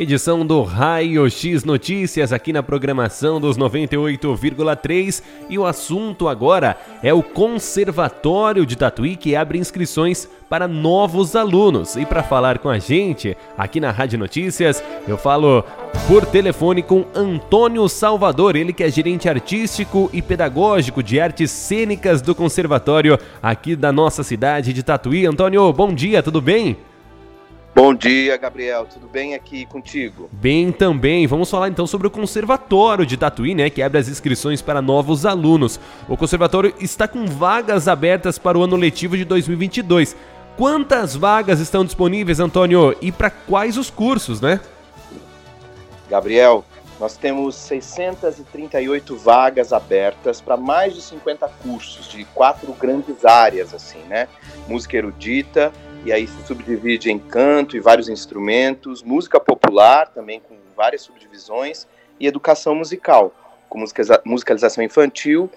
Edição do Raio X Notícias aqui na programação dos 98,3 e o assunto agora é o Conservatório de Tatuí que abre inscrições para novos alunos. E para falar com a gente aqui na Rádio Notícias, eu falo por telefone com Antônio Salvador, ele que é gerente artístico e pedagógico de artes cênicas do Conservatório aqui da nossa cidade de Tatuí. Antônio, bom dia, tudo bem? Bom dia, Gabriel. Tudo bem aqui contigo? Bem também. Vamos falar então sobre o Conservatório de Tatuí, né, que abre as inscrições para novos alunos. O conservatório está com vagas abertas para o ano letivo de 2022. Quantas vagas estão disponíveis, Antônio? E para quais os cursos, né? Gabriel, nós temos 638 vagas abertas para mais de 50 cursos de quatro grandes áreas, assim, né? Música erudita, e aí se subdivide em canto e vários instrumentos, música popular também com várias subdivisões e educação musical, com musicalização infantil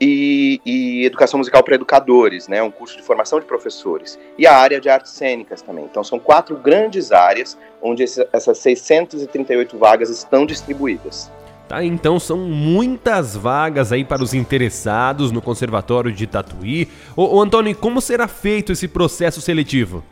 e, e educação musical para educadores, né, um curso de formação de professores e a área de artes cênicas também. Então são quatro grandes áreas onde esse, essas 638 vagas estão distribuídas. Tá, então são muitas vagas aí para os interessados no Conservatório de Tatuí. Ô, ô Antônio, como será feito esse processo seletivo?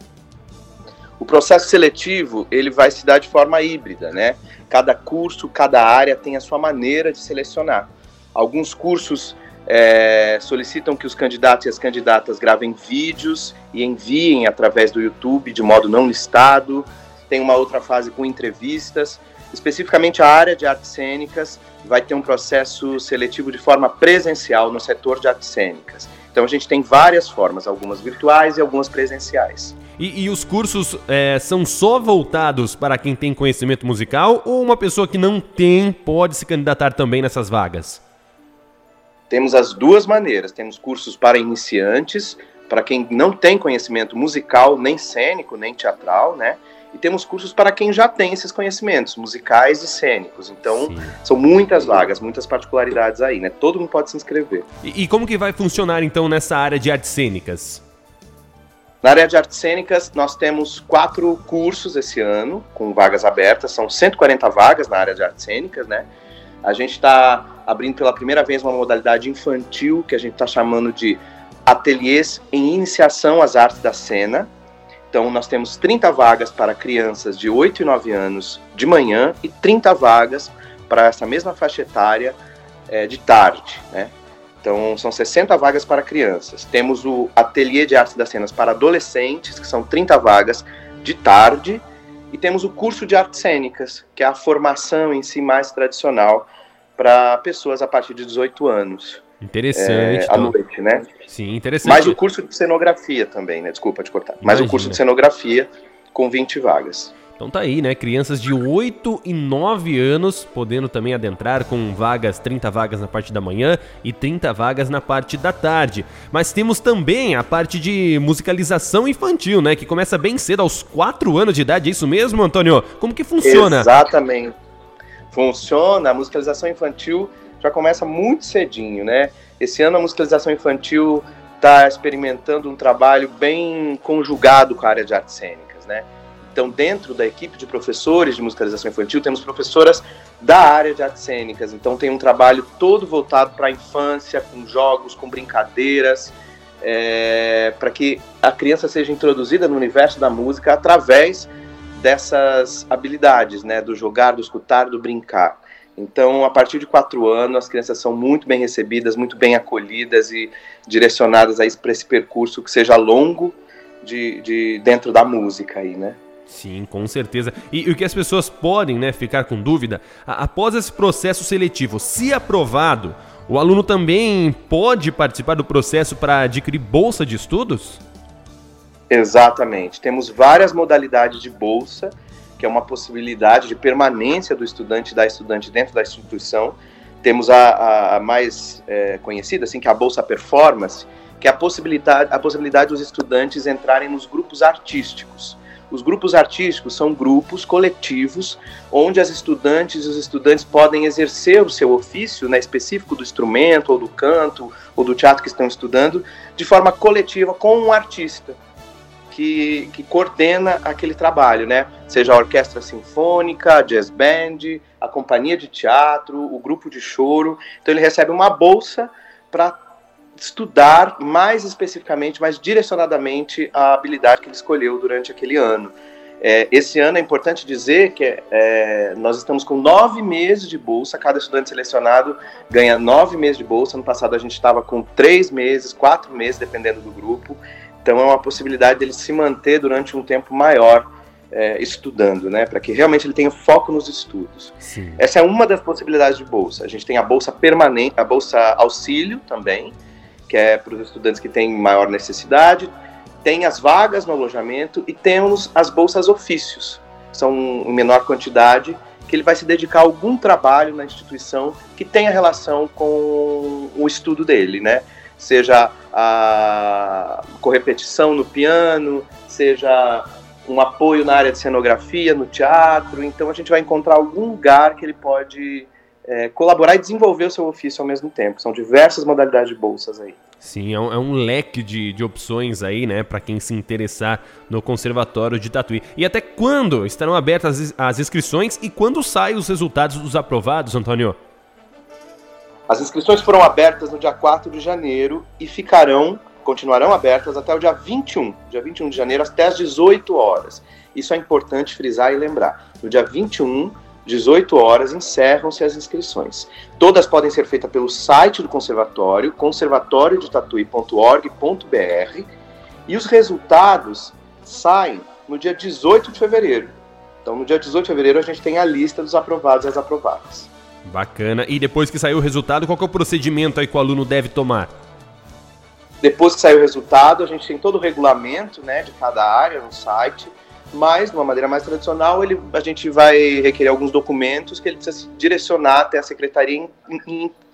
O processo seletivo ele vai se dar de forma híbrida, né? Cada curso, cada área tem a sua maneira de selecionar. Alguns cursos é, solicitam que os candidatos e as candidatas gravem vídeos e enviem através do YouTube de modo não listado. Tem uma outra fase com entrevistas. Especificamente a área de artes cênicas vai ter um processo seletivo de forma presencial no setor de artes cênicas. Então a gente tem várias formas, algumas virtuais e algumas presenciais. E, e os cursos é, são só voltados para quem tem conhecimento musical ou uma pessoa que não tem pode se candidatar também nessas vagas? Temos as duas maneiras. Temos cursos para iniciantes, para quem não tem conhecimento musical, nem cênico, nem teatral, né? E temos cursos para quem já tem esses conhecimentos musicais e cênicos. Então, Sim. são muitas vagas, muitas particularidades aí, né? Todo mundo pode se inscrever. E, e, como que vai funcionar, então, nessa área de artes cênicas? Na área de artes cênicas, nós temos quatro cursos esse ano, com vagas abertas. São 140 vagas na área de artes cênicas, né? A gente está abrindo pela primeira vez uma modalidade infantil, que a gente está chamando de ateliês em iniciação às artes da cena, então, nós temos 30 vagas para crianças de 8 e 9 anos de manhã e 30 vagas para essa mesma faixa etária é, de tarde, né? Então, são 60 vagas para crianças. Temos o Ateliê de Artes das Cenas para adolescentes, que são 30 vagas de tarde. E temos o curso de artes cênicas, que é a formação em si mais tradicional para pessoas a partir de 18 anos. Interessante. É, à noite, né? Sim, interessante. Mais o curso de cenografia também, né? Desculpa te cortar. Mais o curso de cenografia com 20 vagas. Então tá aí, né? Crianças de 8 e 9 anos podendo também adentrar com vagas, 30 vagas na parte da manhã e 30 vagas na parte da tarde. Mas temos também a parte de musicalização infantil, né? Que começa bem cedo, aos 4 anos de idade. É isso mesmo, Antônio? Como que funciona? Exatamente. Funciona. A musicalização infantil já começa muito cedinho, né? Esse ano a musicalização infantil está experimentando um trabalho bem conjugado com a área de artes cênicas, né? Então, dentro da equipe de professores de musicalização infantil, temos professoras da área de artes cênicas. Então, tem um trabalho todo voltado para a infância, com jogos, com brincadeiras, é, para que a criança seja introduzida no universo da música através dessas habilidades, né? Do jogar, do escutar, do brincar. Então, a partir de quatro anos, as crianças são muito bem recebidas, muito bem acolhidas e direcionadas para esse percurso que seja longo de, de dentro da música aí, né? Sim, com certeza. E, e, o que as pessoas podem né, ficar com dúvida, a, após esse processo seletivo, se aprovado, o aluno também pode participar do processo para adquirir bolsa de estudos? Exatamente. Temos várias modalidades de bolsa que é uma possibilidade de permanência do estudante da estudante dentro da instituição. Temos a, a mais é, conhecida, assim, que é a Bolsa Performance, que é a possibilidade, a possibilidade dos estudantes entrarem nos grupos artísticos. Os grupos artísticos são grupos coletivos onde as estudantes e os estudantes podem exercer o seu ofício né, específico do instrumento, ou do canto, ou do teatro que estão estudando, de forma coletiva com um artista. Que, que coordena aquele trabalho, né? Seja a orquestra sinfônica, a jazz band, a companhia de teatro, o grupo de choro. Então ele recebe uma bolsa para estudar mais especificamente, mais direcionadamente a habilidade que ele escolheu durante aquele ano. É, esse ano é importante dizer que é, nós estamos com nove meses de bolsa, cada estudante selecionado ganha nove meses de bolsa. No passado a gente estava com três meses, quatro meses, dependendo do grupo. Então é uma possibilidade dele se manter durante um tempo maior é, estudando, né, para que realmente ele tenha foco nos estudos. Sim. Essa é uma das possibilidades de bolsa. A gente tem a bolsa permanente, a bolsa auxílio também, que é para os estudantes que têm maior necessidade tem as vagas no alojamento e temos as bolsas ofícios, são em menor quantidade, que ele vai se dedicar a algum trabalho na instituição que tenha relação com o estudo dele, né? Seja a correpetição no piano, seja um apoio na área de cenografia, no teatro. Então a gente vai encontrar algum lugar que ele pode é, colaborar e desenvolver o seu ofício ao mesmo tempo. São diversas modalidades de bolsas aí. Sim, é um, é um leque de, de opções aí, né, para quem se interessar no Conservatório de Tatuí. E até quando estarão abertas as, as inscrições e quando saem os resultados dos aprovados, Antônio? As inscrições foram abertas no dia 4 de janeiro e ficarão, continuarão abertas até o dia 21, dia 21 de janeiro, até às 18 horas. Isso é importante frisar e lembrar. No dia 21 18 horas, encerram-se as inscrições. Todas podem ser feitas pelo site do conservatório, conservatoriodetatuí.org.br, e os resultados saem no dia 18 de fevereiro. Então, no dia 18 de fevereiro, a gente tem a lista dos aprovados e as aprovadas. Bacana. E depois que sair o resultado, qual é o procedimento aí que o aluno deve tomar? Depois que sair o resultado, a gente tem todo o regulamento né, de cada área no site mas de uma maneira mais tradicional, ele, a gente vai requerer alguns documentos que ele precisa se direcionar até a secretaria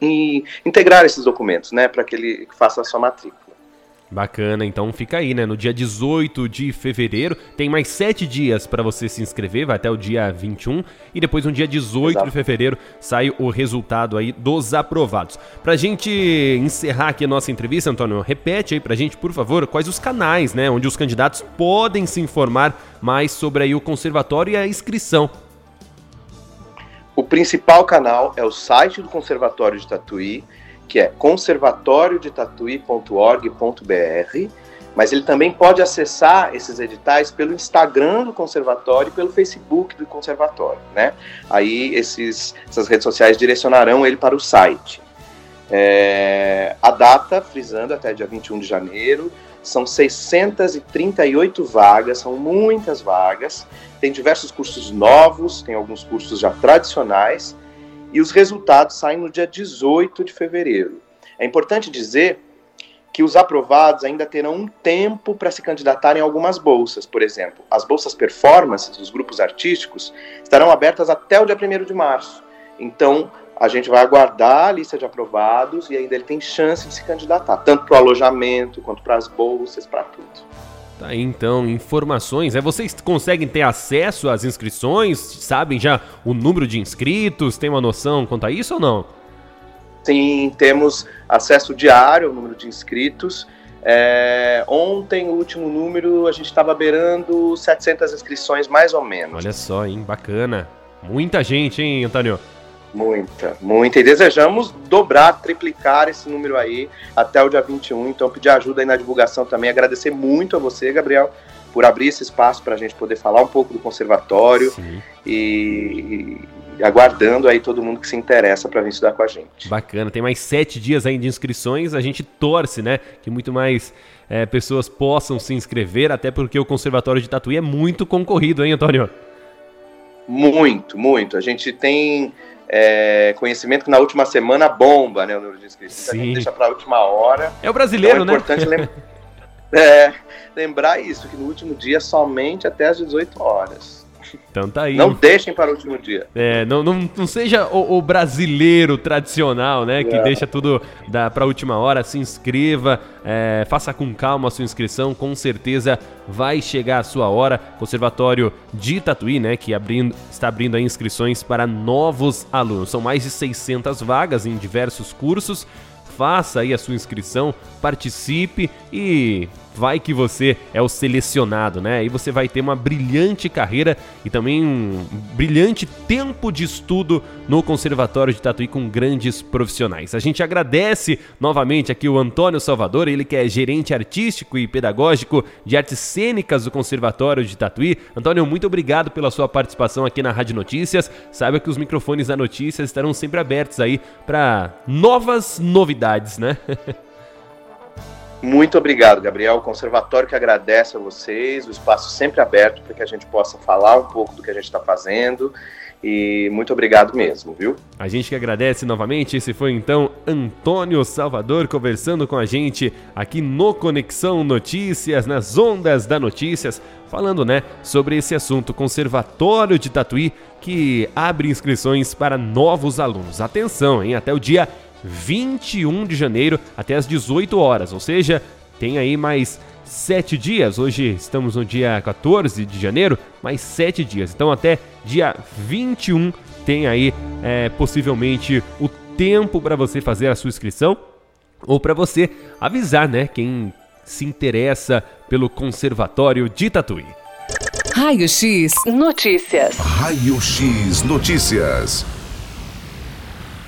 e integrar esses documentos, né, para que ele faça a sua matrícula. Bacana, então fica aí, né? No dia 18 de fevereiro, tem mais sete dias para você se inscrever, vai até o dia 21, e depois no dia 18 Exato. de fevereiro sai o resultado aí dos aprovados. Pra gente encerrar aqui a nossa entrevista, Antônio, repete aí pra gente, por favor, quais os canais, né, onde os candidatos podem se informar mais sobre aí o conservatório e a inscrição. O principal canal é o site do Conservatório de Tatuí, que é conservatoriodetatuí.org.br, mas ele também pode acessar esses editais pelo Instagram do conservatório e pelo Facebook do conservatório, né? Aí esses, essas redes sociais direcionarão ele para o site. É, a data, frisando, até dia 21 de janeiro, são 638 vagas, são muitas vagas. Tem diversos cursos novos, tem alguns cursos já tradicionais, e os resultados saem no dia 18 de fevereiro. É importante dizer que os aprovados ainda terão um tempo para se candidatarem a algumas bolsas. Por exemplo, as bolsas performance dos grupos artísticos estarão abertas até o dia 1 de março. Então, a gente vai aguardar a lista de aprovados e ainda ele tem chance de se candidatar, tanto para o alojamento quanto para as bolsas, para tudo. Tá aí, então, informações. É, vocês conseguem ter acesso às inscrições? Sabem já o número de inscritos? Tem uma noção quanto a isso ou não? Sim, temos acesso diário ao número de inscritos. É, ontem, o último número, a gente estava beirando 700 inscrições, mais ou menos. Olha só, hein? Bacana. Muita gente, hein, Antônio? Muita, muita. E desejamos dobrar, triplicar esse número aí até o dia 21. Então, pedir ajuda aí na divulgação também. Agradecer muito a você, Gabriel, por abrir esse espaço para a gente poder falar um pouco do conservatório e, e, aguardando aí todo mundo que se interessa para vir estudar com a gente. Bacana, tem mais sete dias aí de inscrições. A gente torce, né, que muito mais é, pessoas possam se inscrever, até porque o Conservatório de Tatuí é muito concorrido, hein, Antônio? Muito, muito. A gente tem é, conhecimento que na última semana bomba, né, o número de inscritos. Sim. Então a gente deixa para a última hora. É o brasileiro, então é importante né? Lem é, lembrar isso, que no último dia somente até às 18 horas. Então tá aí. Não deixem para o último dia. É, não, não, não seja o, o brasileiro tradicional, né? Que é. deixa tudo para a última hora. Se inscreva, é, faça com calma a sua inscrição. Com certeza vai chegar a sua hora. Conservatório de Tatuí, né? Que abrindo, está abrindo aí inscrições para novos alunos. São mais de 600 vagas em diversos cursos faça aí a sua inscrição, participe e vai que você é o selecionado, né? E você vai ter uma brilhante carreira e também um brilhante tempo de estudo no Conservatório de Tatuí com grandes profissionais. A gente agradece novamente aqui o Antônio Salvador, ele que é gerente artístico e pedagógico de artes cênicas do Conservatório de Tatuí. Antônio, muito obrigado pela sua participação aqui na Rádio Notícias. Saiba que os microfones da Notícias estarão sempre abertos aí para novas novidades, né? Muito obrigado, Gabriel. O conservatório que agradece a vocês, o espaço sempre aberto para que a gente possa falar um pouco do que a gente está fazendo. E muito obrigado mesmo, viu? A gente que agradece novamente. Esse foi então Antônio Salvador conversando com a gente aqui no Conexão Notícias, nas ondas da Notícias, falando, né, sobre esse assunto Conservatório de Tatuí que abre inscrições para novos alunos. Atenção, hein? Até o dia 21 de janeiro até as 18 horas, ou seja, tem aí mais sete dias. Hoje estamos no dia 14 de janeiro, mais sete dias. Então até dia 21 tem aí é, possivelmente o tempo para você fazer a sua inscrição ou para você avisar, né, quem se interessa pelo Conservatório de Tatuí. Raio X Notícias. Raio X Notícias.